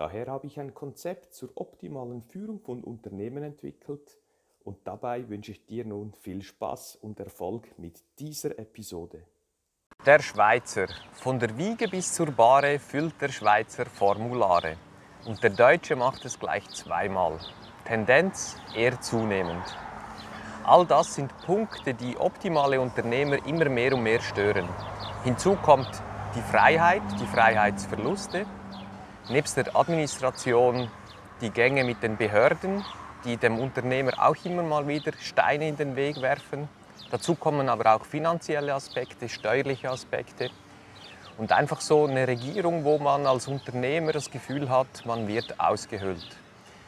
Daher habe ich ein Konzept zur optimalen Führung von Unternehmen entwickelt und dabei wünsche ich dir nun viel Spaß und Erfolg mit dieser Episode. Der Schweizer. Von der Wiege bis zur Bahre füllt der Schweizer Formulare. Und der Deutsche macht es gleich zweimal. Tendenz eher zunehmend. All das sind Punkte, die optimale Unternehmer immer mehr und mehr stören. Hinzu kommt die Freiheit, die Freiheitsverluste, nebst der Administration die Gänge mit den Behörden, die dem Unternehmer auch immer mal wieder Steine in den Weg werfen. Dazu kommen aber auch finanzielle Aspekte, steuerliche Aspekte und einfach so eine Regierung, wo man als Unternehmer das Gefühl hat, man wird ausgehöhlt.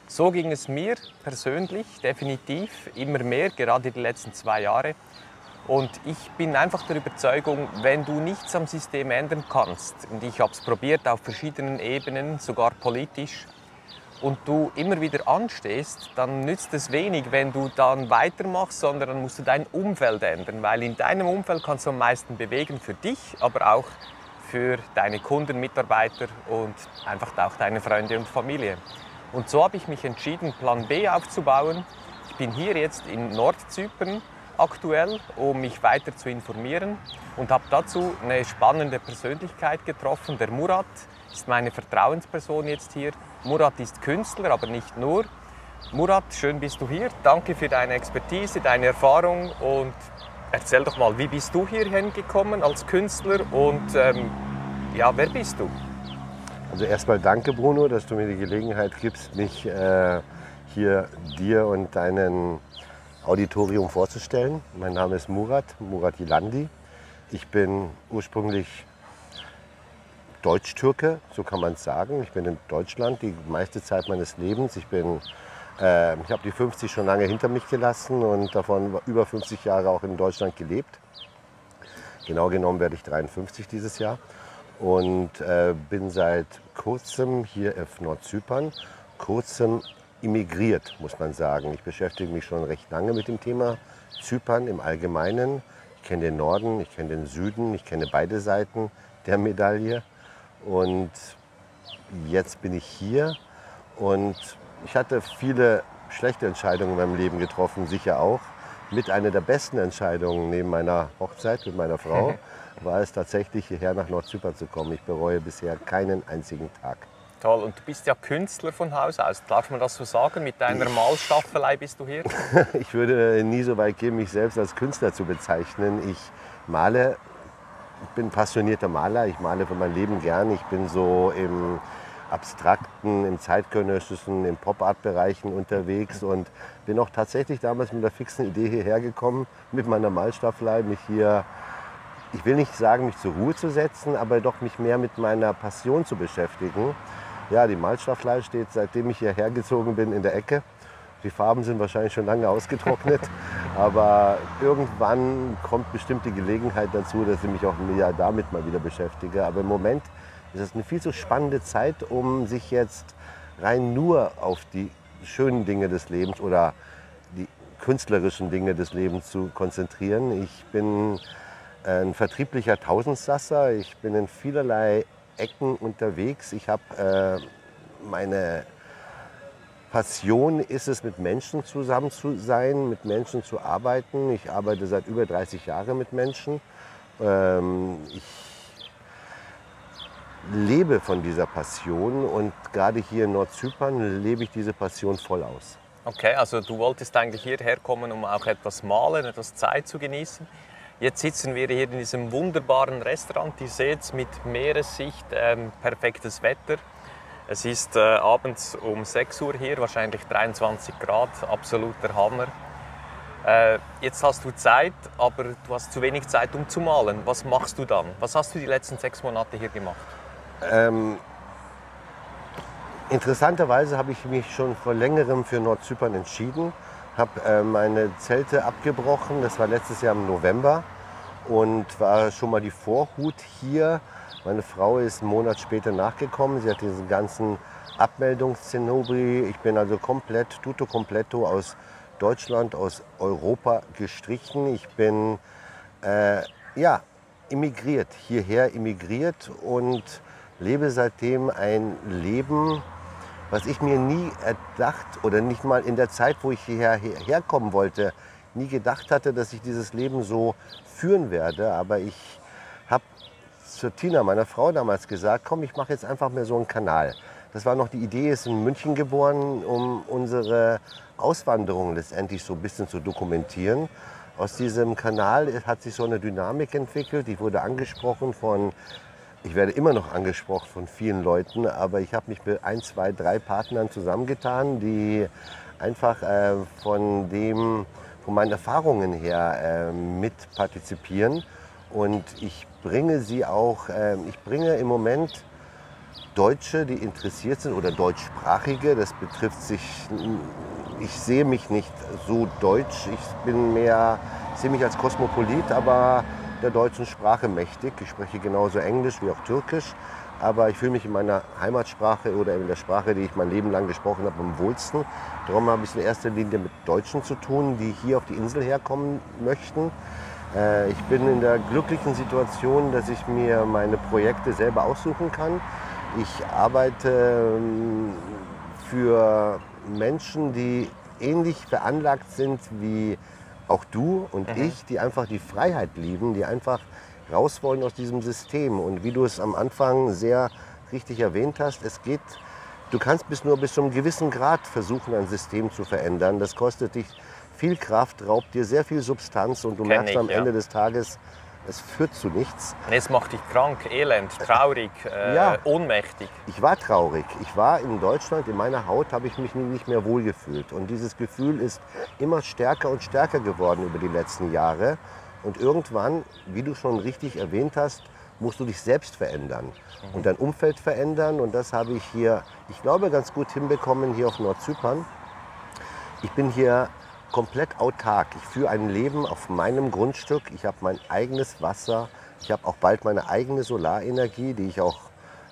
So ging es mir persönlich definitiv immer mehr, gerade die letzten zwei Jahre. Und ich bin einfach der Überzeugung, wenn du nichts am System ändern kannst, und ich habe es probiert auf verschiedenen Ebenen, sogar politisch, und du immer wieder anstehst, dann nützt es wenig, wenn du dann weitermachst, sondern dann musst du dein Umfeld ändern, weil in deinem Umfeld kannst du am meisten bewegen für dich, aber auch für deine Kunden, Mitarbeiter und einfach auch deine Freunde und Familie. Und so habe ich mich entschieden, Plan B aufzubauen. Ich bin hier jetzt in Nordzypern aktuell, um mich weiter zu informieren und habe dazu eine spannende Persönlichkeit getroffen. Der Murat ist meine Vertrauensperson jetzt hier. Murat ist Künstler, aber nicht nur. Murat, schön bist du hier. Danke für deine Expertise, deine Erfahrung und erzähl doch mal, wie bist du hierhin gekommen als Künstler und ähm, ja, wer bist du? Also erstmal danke Bruno, dass du mir die Gelegenheit gibst, mich äh, hier dir und deinen Auditorium vorzustellen. Mein Name ist Murat, Murat Yilandi. Ich bin ursprünglich Deutsch-Türke, so kann man es sagen. Ich bin in Deutschland die meiste Zeit meines Lebens. Ich, äh, ich habe die 50 schon lange hinter mich gelassen und davon über 50 Jahre auch in Deutschland gelebt. Genau genommen werde ich 53 dieses Jahr und äh, bin seit kurzem hier auf Nordzypern, kurzem immigriert, muss man sagen. Ich beschäftige mich schon recht lange mit dem Thema Zypern im Allgemeinen. Ich kenne den Norden, ich kenne den Süden, ich kenne beide Seiten der Medaille. Und jetzt bin ich hier und ich hatte viele schlechte Entscheidungen in meinem Leben getroffen, sicher auch. Mit einer der besten Entscheidungen neben meiner Hochzeit mit meiner Frau war es tatsächlich hierher nach Nordzypern zu kommen. Ich bereue bisher keinen einzigen Tag. Toll. Und du bist ja Künstler von Haus aus. Darf man das so sagen? Mit deiner Malstaffelei bist du hier? ich würde nie so weit gehen, mich selbst als Künstler zu bezeichnen. Ich male, ich bin passionierter Maler. Ich male für mein Leben gern. Ich bin so im abstrakten, im zeitgenössischen, im Pop-Art-Bereichen unterwegs und bin auch tatsächlich damals mit der fixen Idee hierher gekommen, mit meiner Malstaffelei mich hier ich will nicht sagen, mich zur Ruhe zu setzen, aber doch mich mehr mit meiner Passion zu beschäftigen. Ja, die Malstaffelei steht, seitdem ich hierher gezogen bin, in der Ecke. Die Farben sind wahrscheinlich schon lange ausgetrocknet, aber irgendwann kommt bestimmt die Gelegenheit dazu, dass ich mich auch damit mal wieder beschäftige. Aber im Moment ist es eine viel zu spannende Zeit, um sich jetzt rein nur auf die schönen Dinge des Lebens oder die künstlerischen Dinge des Lebens zu konzentrieren. Ich bin ein vertrieblicher Tausendsasser. Ich bin in vielerlei Ecken unterwegs. Ich habe äh, meine Passion ist es, mit Menschen zusammen zu sein, mit Menschen zu arbeiten. Ich arbeite seit über 30 Jahren mit Menschen. Ähm, ich lebe von dieser Passion und gerade hier in Nordzypern lebe ich diese Passion voll aus. Okay, also du wolltest eigentlich hierher kommen, um auch etwas malen, etwas Zeit zu genießen. Jetzt sitzen wir hier in diesem wunderbaren Restaurant. Ihr seht mit Meeressicht, ähm, perfektes Wetter. Es ist äh, abends um 6 Uhr hier, wahrscheinlich 23 Grad, absoluter Hammer. Äh, jetzt hast du Zeit, aber du hast zu wenig Zeit, um zu malen. Was machst du dann? Was hast du die letzten sechs Monate hier gemacht? Ähm, Interessanterweise habe ich mich schon vor längerem für Nordzypern entschieden, habe äh, meine Zelte abgebrochen, das war letztes Jahr im November und war schon mal die Vorhut hier. Meine Frau ist einen Monat später nachgekommen, sie hat diesen ganzen Abmeldungszenobri. Ich bin also komplett, tutto completo aus Deutschland, aus Europa gestrichen. Ich bin äh, ja, immigriert, hierher immigriert und lebe seitdem ein Leben, was ich mir nie erdacht oder nicht mal in der Zeit, wo ich hierher herkommen wollte, nie gedacht hatte, dass ich dieses Leben so führen werde. Aber ich habe zur Tina, meiner Frau, damals gesagt, komm, ich mache jetzt einfach mal so einen Kanal. Das war noch die Idee, ist in München geboren, um unsere Auswanderung letztendlich so ein bisschen zu dokumentieren. Aus diesem Kanal hat sich so eine Dynamik entwickelt. Ich wurde angesprochen von ich werde immer noch angesprochen von vielen Leuten, aber ich habe mich mit ein, zwei, drei Partnern zusammengetan, die einfach äh, von dem, von meinen Erfahrungen her äh, mit partizipieren. Und ich bringe sie auch, äh, ich bringe im Moment Deutsche, die interessiert sind oder Deutschsprachige, das betrifft sich, ich sehe mich nicht so deutsch, ich bin mehr, ich sehe mich als Kosmopolit, aber der deutschen Sprache mächtig. Ich spreche genauso Englisch wie auch Türkisch, aber ich fühle mich in meiner Heimatsprache oder in der Sprache, die ich mein Leben lang gesprochen habe, am wohlsten. Darum habe ich in erster Linie mit Deutschen zu tun, die hier auf die Insel herkommen möchten. Äh, ich bin in der glücklichen Situation, dass ich mir meine Projekte selber aussuchen kann. Ich arbeite ähm, für Menschen, die ähnlich veranlagt sind wie auch du und mhm. ich, die einfach die Freiheit lieben, die einfach raus wollen aus diesem System. Und wie du es am Anfang sehr richtig erwähnt hast, es geht, du kannst bis nur bis zu einem gewissen Grad versuchen, ein System zu verändern. Das kostet dich viel Kraft, raubt dir sehr viel Substanz und du Kenn merkst ich, am ja. Ende des Tages, es führt zu nichts. Es macht dich krank, elend, traurig, äh, ja, ohnmächtig. Ich war traurig. Ich war in Deutschland, in meiner Haut habe ich mich nicht mehr wohlgefühlt. Und dieses Gefühl ist immer stärker und stärker geworden über die letzten Jahre. Und irgendwann, wie du schon richtig erwähnt hast, musst du dich selbst verändern mhm. und dein Umfeld verändern. Und das habe ich hier, ich glaube, ganz gut hinbekommen hier auf Nordzypern. Ich bin hier komplett autark. Ich führe ein Leben auf meinem Grundstück. Ich habe mein eigenes Wasser. Ich habe auch bald meine eigene Solarenergie, die ich auch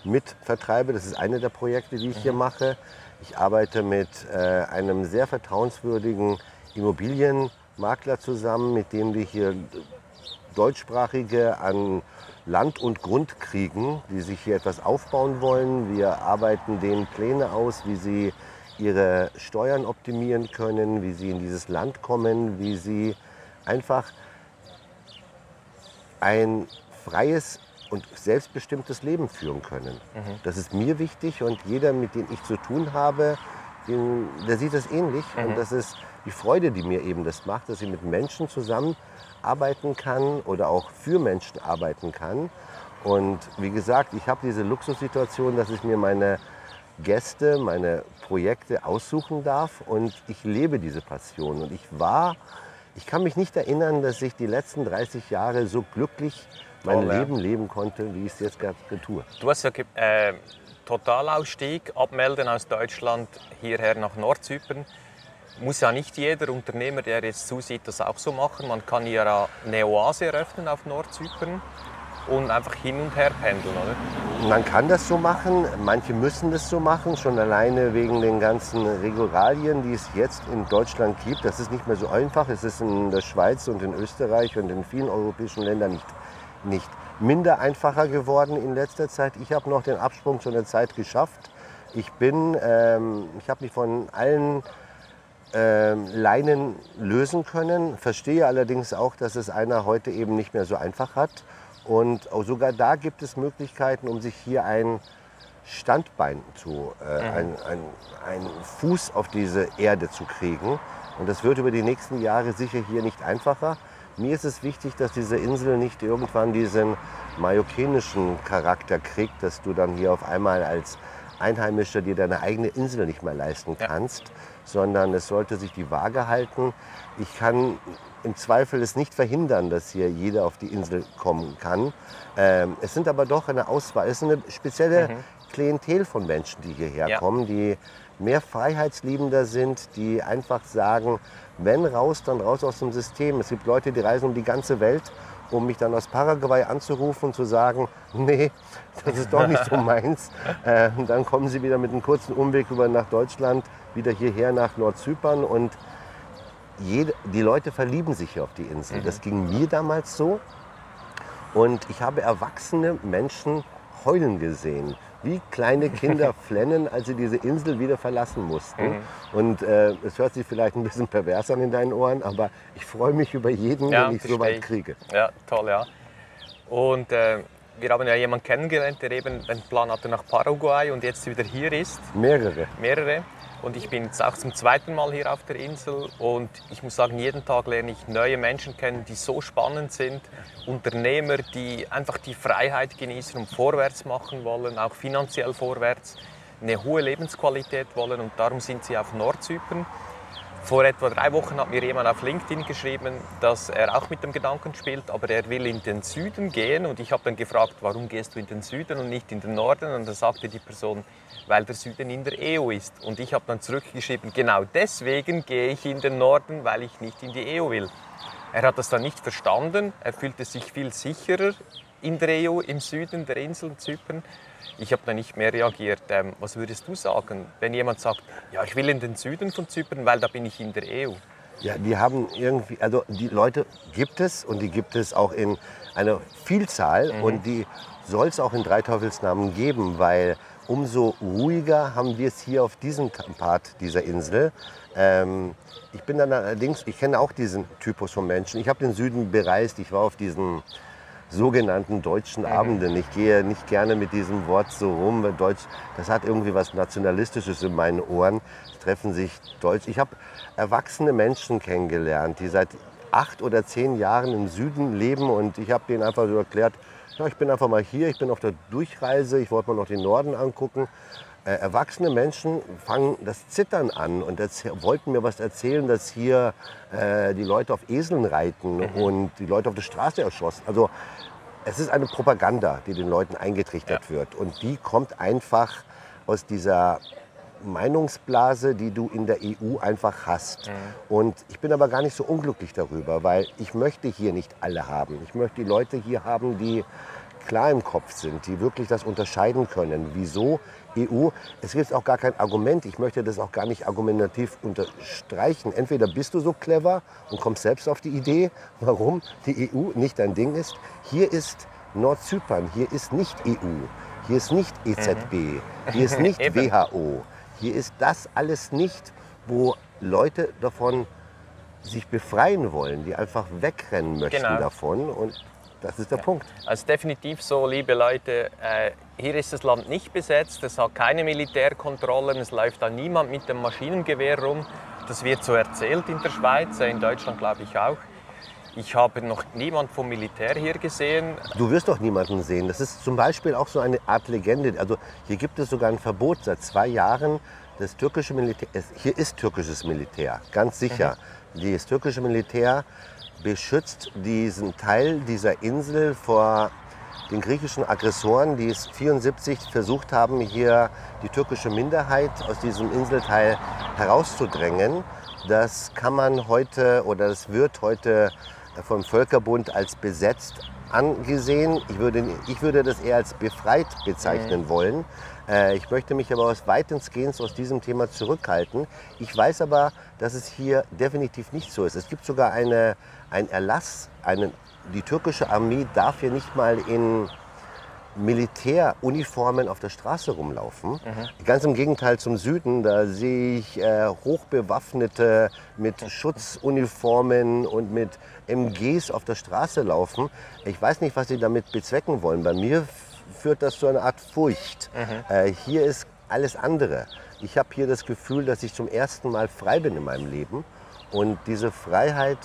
mit vertreibe. Das ist eine der Projekte, die ich hier mhm. mache. Ich arbeite mit äh, einem sehr vertrauenswürdigen Immobilienmakler zusammen, mit dem wir hier Deutschsprachige an Land und Grund kriegen, die sich hier etwas aufbauen wollen. Wir arbeiten denen Pläne aus, wie sie ihre Steuern optimieren können, wie sie in dieses Land kommen, wie sie einfach ein freies und selbstbestimmtes Leben führen können. Mhm. Das ist mir wichtig und jeder, mit dem ich zu tun habe, den, der sieht das ähnlich. Mhm. Und das ist die Freude, die mir eben das macht, dass ich mit Menschen zusammenarbeiten kann oder auch für Menschen arbeiten kann. Und wie gesagt, ich habe diese Luxussituation, dass ich mir meine Gäste, meine Projekte aussuchen darf und ich lebe diese Passion. Und ich war, ich kann mich nicht erinnern, dass ich die letzten 30 Jahre so glücklich mein oh, Leben leben konnte, wie ich es jetzt gerade tue. Du hast ja äh, Totalausstieg, abmelden aus Deutschland hierher nach Nordzypern. Muss ja nicht jeder Unternehmer, der jetzt zusieht, das auch so machen. Man kann hier eine Oase eröffnen auf Nordzypern und einfach hin und her pendeln, oder? Man kann das so machen, manche müssen das so machen, schon alleine wegen den ganzen Regularien, die es jetzt in Deutschland gibt. Das ist nicht mehr so einfach. Es ist in der Schweiz und in Österreich und in vielen europäischen Ländern nicht, nicht minder einfacher geworden in letzter Zeit. Ich habe noch den Absprung zu einer Zeit geschafft. Ich bin, ähm, ich habe mich von allen ähm, Leinen lösen können, verstehe allerdings auch, dass es einer heute eben nicht mehr so einfach hat und sogar da gibt es Möglichkeiten, um sich hier ein Standbein zu, äh, mhm. ein, ein, ein Fuß auf diese Erde zu kriegen. Und das wird über die nächsten Jahre sicher hier nicht einfacher. Mir ist es wichtig, dass diese Insel nicht irgendwann diesen mallorquinischen Charakter kriegt, dass du dann hier auf einmal als Einheimischer dir deine eigene Insel nicht mehr leisten kannst, ja. sondern es sollte sich die Waage halten. Ich kann im Zweifel es nicht verhindern, dass hier jeder auf die Insel kommen kann. Ähm, es sind aber doch eine Auswahl, es ist eine spezielle mhm. Klientel von Menschen, die hierher kommen, die mehr freiheitsliebender sind, die einfach sagen, wenn raus, dann raus aus dem System. Es gibt Leute, die reisen um die ganze Welt, um mich dann aus Paraguay anzurufen und zu sagen, nee, das ist doch nicht so meins. Äh, und dann kommen sie wieder mit einem kurzen Umweg über nach Deutschland, wieder hierher nach Nordzypern und jede, die Leute verlieben sich hier auf die Insel. Das ging mir damals so. Und ich habe erwachsene Menschen heulen gesehen, wie kleine Kinder flennen, als sie diese Insel wieder verlassen mussten. Mhm. Und äh, es hört sich vielleicht ein bisschen pervers an in deinen Ohren, aber ich freue mich über jeden, Ja, den ich so weit kriege. Ja, toll, ja. Und äh, wir haben ja jemanden kennengelernt, der eben einen Plan hatte nach Paraguay und jetzt wieder hier ist. Mehrere. mehrere. Und ich bin jetzt auch zum zweiten Mal hier auf der Insel und ich muss sagen, jeden Tag lerne ich neue Menschen kennen, die so spannend sind. Unternehmer, die einfach die Freiheit genießen und vorwärts machen wollen, auch finanziell vorwärts, eine hohe Lebensqualität wollen und darum sind sie auf Nordzypern. Vor etwa drei Wochen hat mir jemand auf LinkedIn geschrieben, dass er auch mit dem Gedanken spielt, aber er will in den Süden gehen. Und ich habe dann gefragt, warum gehst du in den Süden und nicht in den Norden? Und dann sagte die Person, weil der Süden in der EU ist. Und ich habe dann zurückgeschrieben, genau deswegen gehe ich in den Norden, weil ich nicht in die EU will. Er hat das dann nicht verstanden. Er fühlte sich viel sicherer in der EU, im Süden der Insel Zypern. Ich habe da nicht mehr reagiert. Ähm, was würdest du sagen, wenn jemand sagt, ja, ich will in den Süden von Zypern, weil da bin ich in der EU? Ja, die haben irgendwie, also die Leute gibt es und die gibt es auch in einer Vielzahl und die soll es auch in Dreiteufelsnamen geben, weil umso ruhiger haben wir es hier auf diesem Part dieser Insel. Ähm, ich bin dann allerdings, ich kenne auch diesen Typus von Menschen. Ich habe den Süden bereist, ich war auf diesen sogenannten deutschen Abenden. Ich gehe nicht gerne mit diesem Wort so rum. Deutsch, das hat irgendwie was Nationalistisches in meinen Ohren. Es treffen sich Deutsch. Ich habe erwachsene Menschen kennengelernt, die seit acht oder zehn Jahren im Süden leben und ich habe denen einfach so erklärt, ja, ich bin einfach mal hier, ich bin auf der Durchreise, ich wollte mir noch den Norden angucken. Äh, erwachsene Menschen fangen das Zittern an und wollten mir was erzählen, dass hier äh, die Leute auf Eseln reiten und die Leute auf der Straße erschossen. Also es ist eine Propaganda, die den Leuten eingetrichtert wird. Und die kommt einfach aus dieser Meinungsblase, die du in der EU einfach hast. Und ich bin aber gar nicht so unglücklich darüber, weil ich möchte hier nicht alle haben. Ich möchte die Leute hier haben, die klar im Kopf sind, die wirklich das unterscheiden können. Wieso EU? Es gibt auch gar kein Argument. Ich möchte das auch gar nicht argumentativ unterstreichen. Entweder bist du so clever und kommst selbst auf die Idee, warum die EU nicht dein Ding ist. Hier ist Nordzypern, hier ist nicht EU, hier ist nicht EZB, hier ist nicht. WHO. Hier ist das alles nicht, wo Leute davon sich befreien wollen, die einfach wegrennen möchten Genau. davon. Und das ist der Punkt. Also definitiv so, liebe Leute, äh, hier ist das Land nicht besetzt, es hat keine Militärkontrollen, es läuft da niemand mit dem Maschinengewehr rum. Das wird so erzählt in der Schweiz, äh, in Deutschland glaube ich auch. Ich habe noch niemand vom Militär hier gesehen. Du wirst doch niemanden sehen. Das ist zum Beispiel auch so eine Art Legende. Also hier gibt es sogar ein Verbot seit zwei Jahren. Das türkische Militär, hier ist türkisches Militär, ganz sicher. Das türkische Militär beschützt diesen Teil dieser Insel vor den griechischen Aggressoren, die es 74 versucht haben, hier die türkische Minderheit aus diesem Inselteil herauszudrängen. Das kann man heute oder das wird heute vom Völkerbund als besetzt angesehen. Ich würde, ich würde das eher als befreit bezeichnen wollen. Äh, Ich möchte mich aber aus weitestgehend aus diesem Thema zurückhalten. Ich weiß aber, dass es hier definitiv nicht so ist. Es gibt sogar eine, einen Erlass, einen, die türkische Armee darf hier nicht mal in Militäruniformen auf der Straße rumlaufen. Ganz im Gegenteil zum Süden, da sehe ich äh, Hochbewaffnete mit Schutzuniformen und mit MGs auf der Straße laufen. Ich weiß nicht, was sie damit bezwecken wollen. Bei mir führt das zu einer Art Furcht. Äh, hier ist alles andere. Ich habe hier das Gefühl, dass ich zum ersten Mal frei bin in meinem Leben. Und diese Freiheit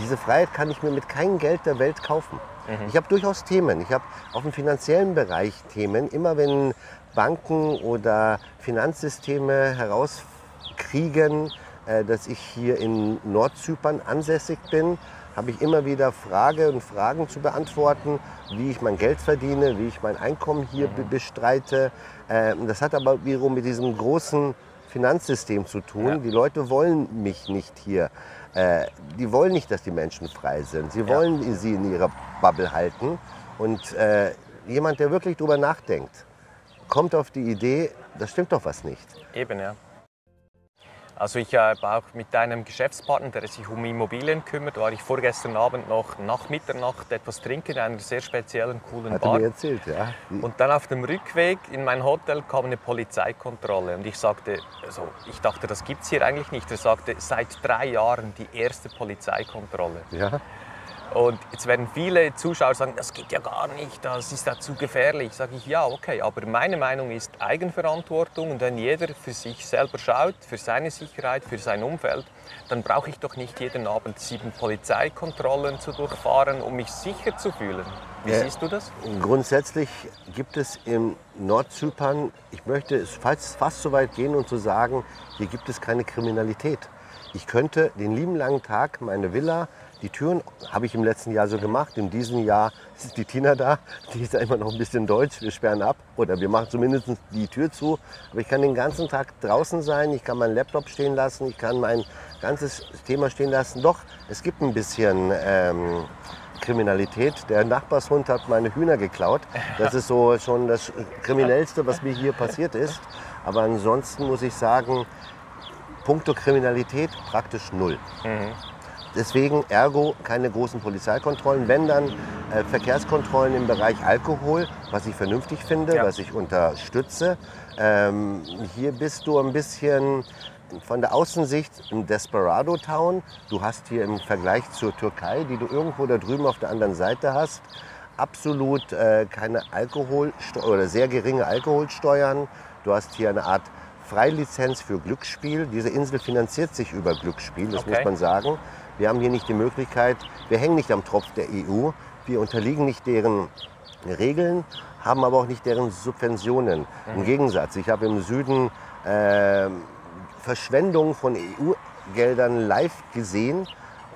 diese Freiheit kann ich mir mit keinem Geld der Welt kaufen. Ich habe durchaus Themen. Ich habe auf dem finanziellen Bereich Themen. Immer wenn Banken oder Finanzsysteme herauskriegen, äh, dass ich hier in Nordzypern ansässig bin, habe ich immer wieder Frage und Fragen zu beantworten, wie ich mein Geld verdiene, wie ich mein Einkommen hier be bestreite. Ähm, das hat aber wiederum mit diesem großen Finanzsystem zu tun. Ja. Die Leute wollen mich nicht hier. Äh, die wollen nicht, dass die Menschen frei sind. Sie wollen sie in ihrer Bubble halten. Und äh, jemand, der wirklich drüber nachdenkt, kommt auf die Idee, das stimmt doch was nicht. Eben, ja. Also ich habe auch mit einem Geschäftspartner, der sich um Immobilien kümmert, war ich vorgestern Abend noch nach Mitternacht etwas trinken in einer sehr speziellen, coolen Hat Bar. mir erzählt, ja. Die- Und dann auf dem Rückweg in mein Hotel kam eine Polizeikontrolle und ich sagte, also ich dachte, das gibt es hier eigentlich nicht. Er sagte, seit drei Jahren die erste Polizeikontrolle. ja. Und jetzt werden viele Zuschauer sagen, das geht ja gar nicht, das ist ja zu gefährlich. Sage ich, ja, okay, aber meine Meinung ist Eigenverantwortung und wenn jeder für sich selber schaut, für seine Sicherheit, für sein Umfeld, dann brauche ich doch nicht jeden Abend sieben Polizeikontrollen zu durchfahren, um mich sicher zu fühlen. Wie Ja. siehst du das? Grundsätzlich gibt es im Nordzypern, ich möchte es fast, fast so weit gehen und zu sagen, hier gibt es keine Kriminalität. Ich könnte den lieben langen Tag meine Villa, die Türen habe ich im letzten Jahr so gemacht. In diesem Jahr ist die Tina da, die ist immer noch ein bisschen deutsch. Wir sperren ab oder wir machen zumindest die Tür zu. Aber ich kann den ganzen Tag draußen sein, ich kann meinen Laptop stehen lassen, ich kann mein ganzes Thema stehen lassen. Doch, es gibt ein bisschen ähm, Kriminalität. Der Nachbarshund hat meine Hühner geklaut. Das ist so schon das Kriminellste, was mir hier passiert ist. Aber ansonsten muss ich sagen, puncto Kriminalität praktisch null. Deswegen ergo keine großen Polizeikontrollen, wenn dann äh, Verkehrskontrollen im Bereich Alkohol, was ich vernünftig finde, Ja. was ich unterstütze. Ähm, hier bist du ein bisschen von der Außensicht im Desperado Town. Du hast hier im Vergleich zur Türkei, die du irgendwo da drüben auf der anderen Seite hast, absolut äh, keine Alkohol oder sehr geringe Alkoholsteuern. Du hast hier eine Art Freilizenz für Glücksspiel. Diese Insel finanziert sich über Glücksspiel, das Okay. muss man sagen. Wir haben hier nicht die Möglichkeit, wir hängen nicht am Tropf der EU, wir unterliegen nicht deren Regeln, haben aber auch nicht deren Subventionen. Im Gegensatz, ich habe im Süden ähm, Verschwendung von EU-Geldern live gesehen.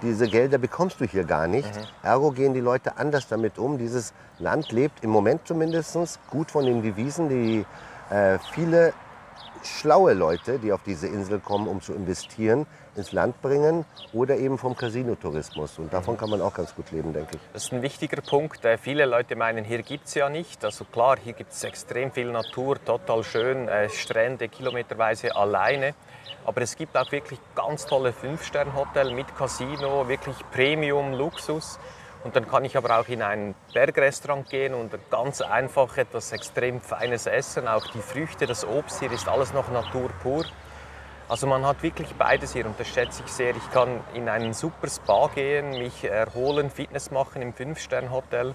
Diese Gelder bekommst du hier gar nicht. Ergo gehen die Leute anders damit um. Dieses Land lebt im Moment zumindest gut von den Devisen, die äh, viele schlaue Leute, die auf diese Insel kommen, um zu investieren, ins Land bringen oder eben vom Casino-Tourismus. Und davon kann man auch ganz gut leben, denke ich. Das ist ein wichtiger Punkt. Viele Leute meinen, hier gibt es ja nicht. Also klar, hier gibt es extrem viel Natur, total schön, äh, Strände kilometerweise alleine. Aber es gibt auch wirklich ganz tolle Fünf-Sterne-Hotel mit Casino, wirklich Premium, Luxus. Und dann kann ich aber auch in ein Bergrestaurant gehen und ganz einfach etwas extrem Feines essen. Auch die Früchte, das Obst hier ist alles noch Natur pur. Also man hat wirklich beides hier und das schätze ich sehr. Ich kann in einen super Spa gehen, mich erholen, Fitness machen im Fünf-Sterne-Hotel.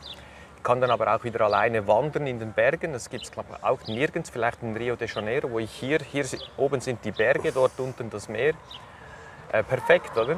Ich kann dann aber auch wieder alleine wandern in den Bergen. Das gibt es glaube ich auch nirgends, vielleicht in Rio de Janeiro, wo ich hier, hier oben sind die Berge, dort unten das Meer. Äh, perfekt, oder?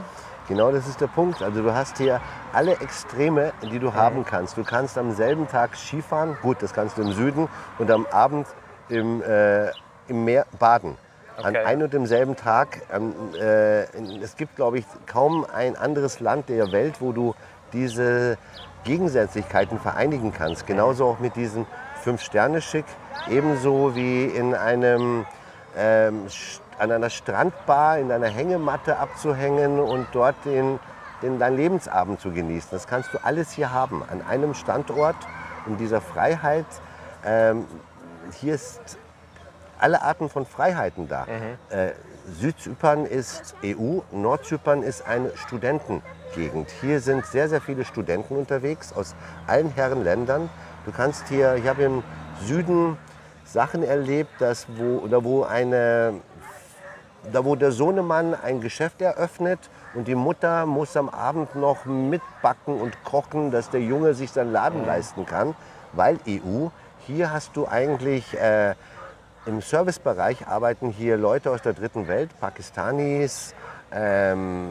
Genau das ist der Punkt. Also du hast hier alle Extreme, die du haben kannst. Du kannst am selben Tag Skifahren, gut, das kannst du im Süden, und am Abend im, äh, im Meer baden. An Okay. einem und demselben Tag. Ähm, äh, es gibt, glaube ich, kaum ein anderes Land der Welt, wo du diese Gegensätzlichkeiten vereinigen kannst. Genauso auch mit diesem Fünf-Sterne-Schick, ebenso wie in einem ähm, an einer Strandbar in einer Hängematte abzuhängen und dort den, den, deinen Lebensabend zu genießen. Das kannst du alles hier haben, an einem Standort, in dieser Freiheit. Ähm, hier ist alle Arten von Freiheiten da. Äh, Südzypern ist EU, Nordzypern ist eine Studentengegend. Hier sind sehr, sehr viele Studenten unterwegs aus allen Herren Ländern. Du kannst hier, ich habe im Süden Sachen erlebt, dass wo, oder wo eine da wo der Sohnemann ein Geschäft eröffnet und die Mutter muss am Abend noch mitbacken und kochen, dass der Junge sich seinen Laden leisten kann, weil EU. Hier hast du eigentlich äh, im Servicebereich arbeiten hier Leute aus der dritten Welt, Pakistanis, ähm,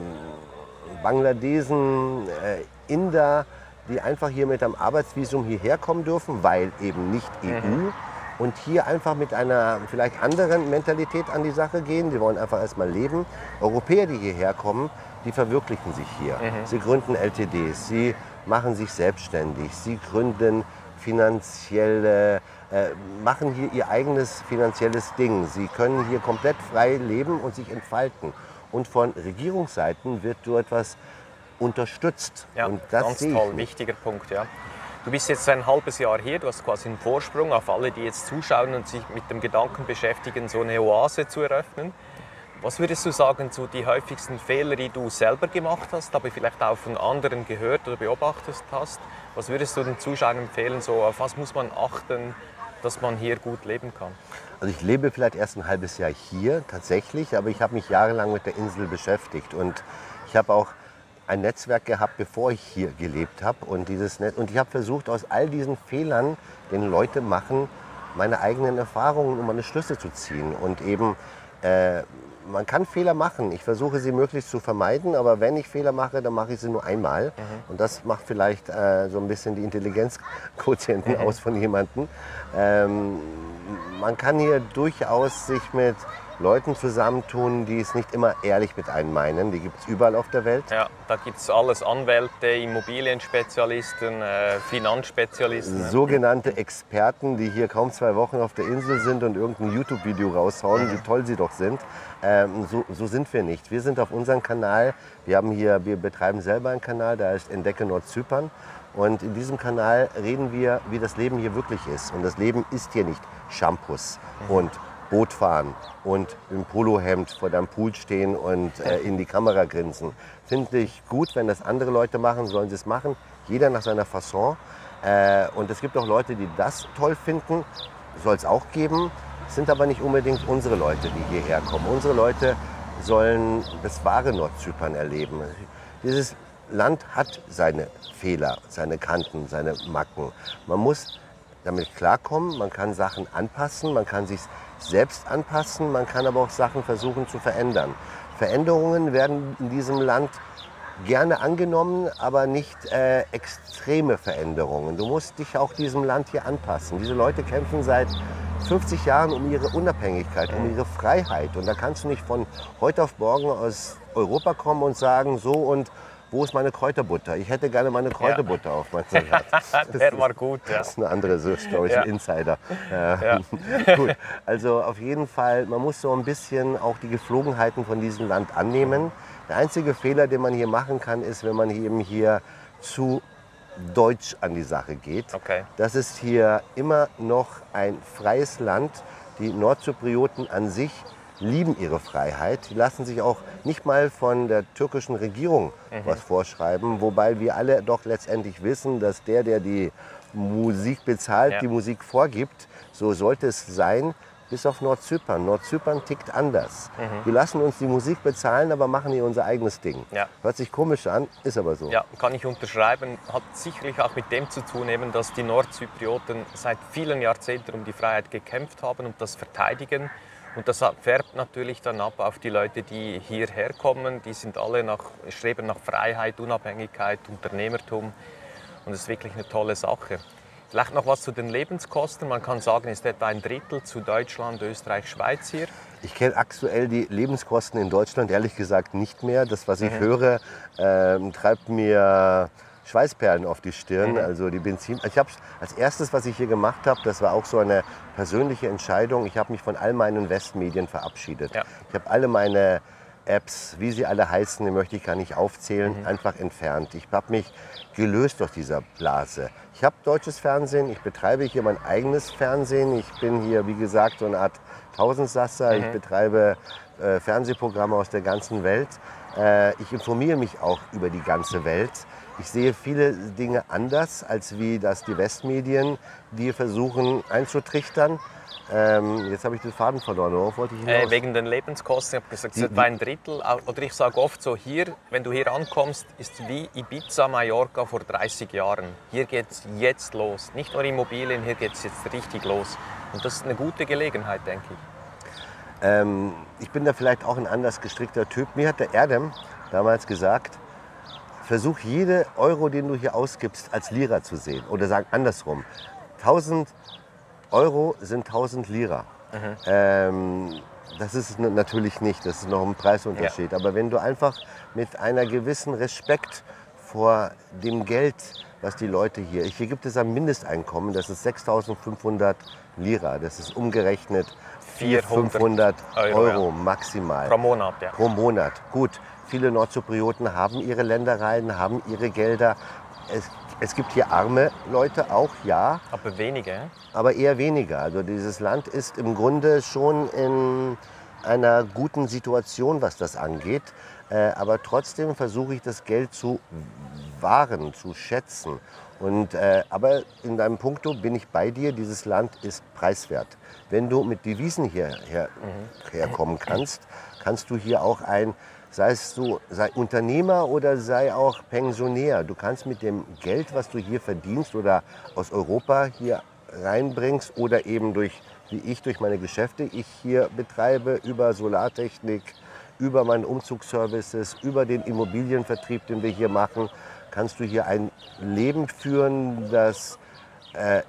Bangladesen, äh, Inder, die einfach hier mit einem Arbeitsvisum hierher kommen dürfen, weil eben nicht EU. und hier einfach mit einer vielleicht anderen Mentalität an die Sache gehen. Die wollen einfach erstmal leben. Europäer, die hierher kommen, die verwirklichen sich hier. Sie gründen LTDs, sie machen sich selbstständig, sie gründen finanzielle, äh, machen hier ihr eigenes finanzielles Ding. Sie können hier komplett frei leben und sich entfalten. Und von Regierungsseiten wird so etwas unterstützt. Ja, und das ganz sehe ich toll, nicht. wichtiger Punkt, ja. Du bist jetzt ein halbes Jahr hier, du hast quasi einen Vorsprung auf alle, die jetzt zuschauen und sich mit dem Gedanken beschäftigen, so eine Oase zu eröffnen. Was würdest du sagen, so die häufigsten Fehler, die du selber gemacht hast, aber vielleicht auch von anderen gehört oder beobachtet hast? Was würdest du den Zuschauern empfehlen, so auf was muss man achten, dass man hier gut leben kann? Also ich lebe vielleicht erst ein halbes Jahr hier tatsächlich, aber ich habe mich jahrelang mit der Insel beschäftigt und ich habe auch ein Netzwerk gehabt, bevor ich hier gelebt habe und dieses Net und ich habe versucht aus all diesen Fehlern, den Leute machen, meine eigenen Erfahrungen, um meine Schlüsse zu ziehen und eben äh, man kann Fehler machen. Ich versuche sie möglichst zu vermeiden, aber wenn ich Fehler mache, dann mache ich sie nur einmal. Und das macht vielleicht äh, so ein bisschen die Intelligenzquotienten aus von jemandem. Ähm, man kann hier durchaus sich mit Leuten zusammentun, die es nicht immer ehrlich mit einem meinen. Die gibt es überall auf der Welt. Ja, da gibt es alles, Anwälte, Immobilienspezialisten, äh, Finanzspezialisten. Sogenannte Experten, die hier kaum zwei Wochen auf der Insel sind und irgendein YouTube-Video raushauen, wie toll sie doch sind. Ähm, so, so sind wir nicht. Wir sind auf unserem Kanal. Wir, haben hier, wir betreiben selber einen Kanal, der heißt Entdecke Nordzypern. Und in diesem Kanal reden wir, wie das Leben hier wirklich ist. Und das Leben ist hier nicht Shampoos und Boot fahren und im Polohemd vor deinem Pool stehen und äh, in die Kamera grinsen. Finde ich gut, wenn das andere Leute machen, sollen sie es machen. Jeder nach seiner Fasson. Äh, und es gibt auch Leute, die das toll finden, soll es auch geben. Sind aber nicht unbedingt unsere Leute, die hierher kommen. Unsere Leute sollen das wahre Nordzypern erleben. Dieses Land hat seine Fehler, seine Kanten, seine Macken. Man muss damit klarkommen, man kann Sachen anpassen, man kann sich selbst anpassen, man kann aber auch Sachen versuchen zu verändern. Veränderungen werden in diesem Land gerne angenommen, aber nicht äh, extreme Veränderungen. Du musst dich auch diesem Land hier anpassen. Diese Leute kämpfen seit 50 Jahren um ihre Unabhängigkeit, um ihre Freiheit. Und da kannst du nicht von heute auf morgen aus Europa kommen und sagen, so und wo ist meine Kräuterbutter? Ich hätte gerne meine Kräuterbutter auf meinem Salat. Der war gut, ja. Das ist eine andere Story, Ja. ein Insider. Äh, gut. Also auf jeden Fall, man muss so ein bisschen auch die Geflogenheiten von diesem Land annehmen. Der einzige Fehler, den man hier machen kann, ist, wenn man hier eben hier zu deutsch an die Sache geht. Okay. Das ist hier immer noch ein freies Land. Die Nordzyprioten an sich lieben ihre Freiheit. Die lassen sich auch nicht mal von der türkischen Regierung was vorschreiben, wobei wir alle doch letztendlich wissen, dass der, der die Musik bezahlt, Ja. die Musik vorgibt. So sollte es sein, bis auf Nordzypern. Nordzypern tickt anders. Wir lassen uns die Musik bezahlen, aber machen hier unser eigenes Ding. Ja. Hört sich komisch an, ist aber so. Ja, kann ich unterschreiben. Hat sicherlich auch mit dem zu tun, eben, dass die Nordzyprioten seit vielen Jahrzehnten um die Freiheit gekämpft haben und das verteidigen. Und das färbt natürlich dann ab auf die Leute, die hierher kommen. Die sind alle nach, streben nach Freiheit, Unabhängigkeit, Unternehmertum. Und das ist wirklich eine tolle Sache. Vielleicht noch was zu den Lebenskosten. Man kann sagen, es ist etwa ein Drittel zu Deutschland, Österreich, Schweiz hier. Ich kenne aktuell die Lebenskosten in Deutschland ehrlich gesagt nicht mehr. Das, was ich höre, ähm, treibt mir Schweißperlen auf die Stirn. Also die Benzin. Ich habe als erstes, was ich hier gemacht habe, das war auch so eine persönliche Entscheidung. Ich habe mich von all meinen Westmedien verabschiedet. Ja. Ich habe alle meine Apps, wie sie alle heißen, die möchte ich gar nicht aufzählen, einfach entfernt. Ich habe mich gelöst aus dieser Blase. Ich habe deutsches Fernsehen, ich betreibe hier mein eigenes Fernsehen. Ich bin hier, wie gesagt, so eine Art Tausendsasser. Ich betreibe äh, Fernsehprogramme aus der ganzen Welt. Äh, ich informiere mich auch über die ganze Welt. Ich sehe viele Dinge anders, als wie das die Westmedien, die versuchen einzutrichtern. Ähm, jetzt habe ich den Faden verloren. Worauf wollte ich hinaus? Äh, wegen den Lebenskosten, ich habe gesagt, es ist etwa ein Drittel. Oder ich sage oft so, hier, wenn du hier ankommst, ist wie Ibiza, Mallorca vor 30 Jahren. Hier geht es jetzt los. Nicht nur Immobilien, hier geht es jetzt richtig los. Und das ist eine gute Gelegenheit, denke ich. Ähm, ich bin da vielleicht auch ein anders gestrickter Typ. Mir hat der Erdem damals gesagt, versuch jede Euro, den du hier ausgibst, als Lira zu sehen. Oder sagen andersrum. 1000 Euro sind 1000 Lira. Ähm, das ist natürlich nicht, das ist noch ein Preisunterschied. Aber wenn du einfach mit einer gewissen Respekt vor dem Geld, was die Leute hier, hier gibt es ein Mindesteinkommen, das ist 6500 Lira, das ist umgerechnet 400, 500 Euro, Euro, maximal Pro Monat, ja. pro Monat. Gut, viele Nordzyprioten haben ihre Ländereien, haben ihre Gelder. Es, es gibt hier arme Leute auch, ja, Aber weniger. aber eher weniger. Also dieses Land ist im Grunde schon in einer guten Situation, was das angeht. Äh, aber trotzdem versuche ich das Geld zu wahren, zu schätzen. Und, äh, aber in deinem Punkto bin ich bei dir, dieses Land ist preiswert. Wenn du mit Devisen hierher herkommen kannst, kannst du hier auch ein, sei es so, sei Unternehmer oder sei auch Pensionär. Du kannst mit dem Geld, was du hier verdienst oder aus Europa hier reinbringst oder eben durch, wie ich, durch meine Geschäfte, ich hier betreibe, über Solartechnik, über meine Umzugsservices, über den Immobilienvertrieb, den wir hier machen, kannst du hier ein Leben führen, das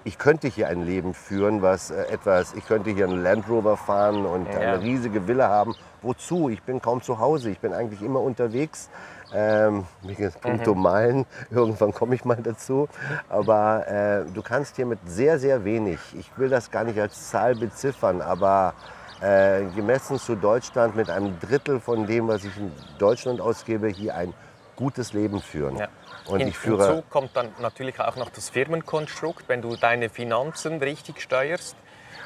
ich könnte hier ein Leben führen, was äh, etwas, ich könnte hier einen Land Rover fahren und Ja. eine riesige Villa haben. Wozu? Ich bin kaum zu Hause, ich bin eigentlich immer unterwegs. Ähm, wegen puncto Meilen, irgendwann komme ich mal dazu. Aber äh, du kannst hier mit sehr, sehr wenig, ich will das gar nicht als Zahl beziffern, aber äh, gemessen zu Deutschland mit einem Drittel von dem, was ich in Deutschland ausgebe, hier ein gutes Leben führen. Ja. Und Hin- ich führe Hinzu kommt dann natürlich auch noch das Firmenkonstrukt, wenn du deine Finanzen richtig steuerst.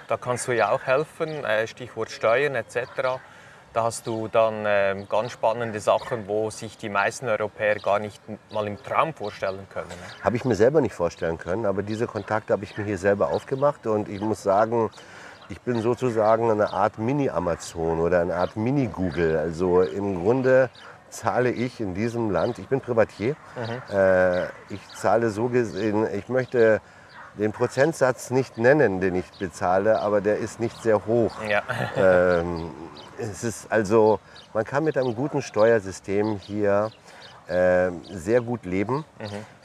Da kannst du ja auch helfen, äh, Stichwort Steuern etc. Da hast du dann ähm, ganz spannende Sachen, wo sich die meisten Europäer gar nicht mal im Traum vorstellen können. ne? Habe ich mir selber nicht vorstellen können, aber diese Kontakte habe ich mir hier selber aufgemacht und ich muss sagen, ich bin sozusagen eine Art Mini-Amazon oder eine Art Mini-Google. Also im Grunde zahle ich in diesem Land, ich bin Privatier, äh, ich zahle so gesehen, ich möchte den Prozentsatz nicht nennen, den ich bezahle, aber der ist nicht sehr hoch. Ja. Ähm, es ist also, man kann mit einem guten Steuersystem hier ähm, sehr gut leben.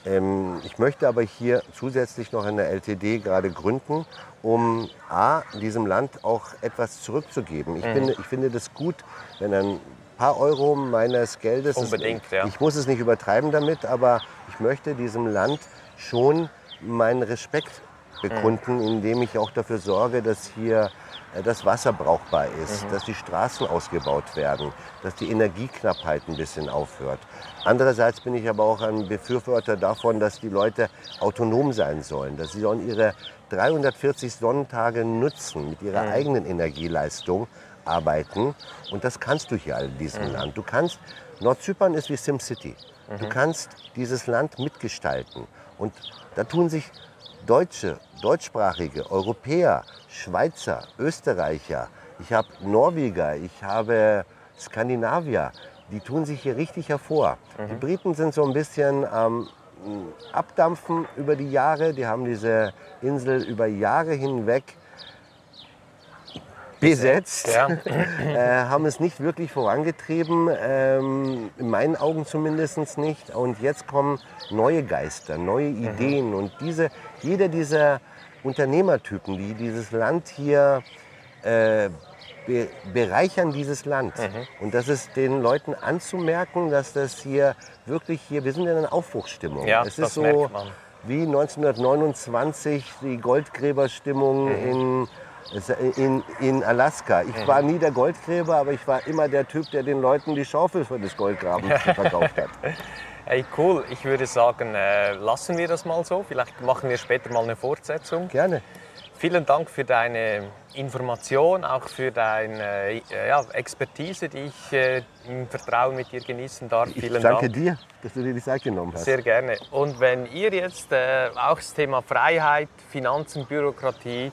Ähm, ich möchte aber hier zusätzlich noch eine LTD gerade gründen, um A, diesem Land auch etwas zurückzugeben. Ich, finde, ich finde das gut, wenn ein paar Euro meines Geldes, Unbedingt, ja. ich muss es nicht übertreiben damit, aber ich möchte diesem Land schon meinen Respekt bekunden, indem ich auch dafür sorge, dass hier äh, das Wasser brauchbar ist, dass die Straßen ausgebaut werden, dass die Energieknappheit ein bisschen aufhört. Andererseits bin ich aber auch ein Befürworter davon, dass die Leute autonom sein sollen, dass sie sollen ihre 340 Sonnentage nutzen mit ihrer eigenen Energieleistung arbeiten und das kannst du hier in diesem Land. Du kannst Nordzypern ist wie SimCity. Du kannst dieses Land mitgestalten und da tun sich Deutsche, deutschsprachige, Europäer, Schweizer, Österreicher, ich habe Norweger, ich habe Skandinavier, die tun sich hier richtig hervor. Die Briten sind so ein bisschen am Abdampfen über die Jahre, die haben diese Insel über Jahre hinweg besetzt, Ja. äh, haben es nicht wirklich vorangetrieben, ähm, in meinen Augen zumindest nicht. Und jetzt kommen neue Geister, neue Ideen. Und diese, jeder dieser Unternehmertypen, die dieses Land hier äh, be bereichern, dieses Land. Und das ist den Leuten anzumerken, dass das hier wirklich hier, wir sind in einer Aufbruchsstimmung. Ja, es das ist so wie 1929 die Goldgräberstimmung in in, in Alaska. Ich war nie der Goldgräber, aber ich war immer der Typ, der den Leuten die Schaufel für das Goldgraben verkauft hat. Hey, cool. Ich würde sagen, äh, lassen wir das mal so. Vielleicht machen wir später mal eine Fortsetzung. Gerne. Vielen Dank für deine Information, auch für deine äh, ja, Expertise, die ich äh, im Vertrauen mit dir genießen darf. Ich Vielen danke Dank. dir, dass du dir die Zeit genommen hast. Sehr gerne. Und wenn ihr jetzt äh, auch das Thema Freiheit, Finanzen, Bürokratie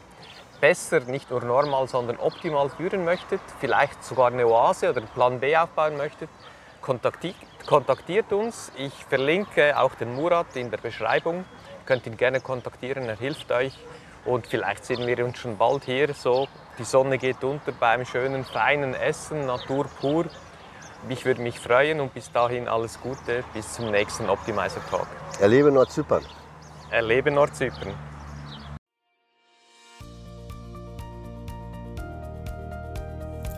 besser, nicht nur normal, sondern optimal führen möchtet, vielleicht sogar eine Oase oder einen Plan B aufbauen möchtet, kontaktiert, kontaktiert uns. Ich verlinke auch den Murat in der Beschreibung. Ihr könnt ihn gerne kontaktieren, er hilft euch. Und vielleicht sehen wir uns schon bald hier. So, die Sonne geht unter beim schönen, feinen Essen, Natur pur. Ich würde mich freuen und bis dahin alles Gute. Bis zum nächsten Optimizer Talk. Erlebe Nordzypern. Erlebe Nordzypern.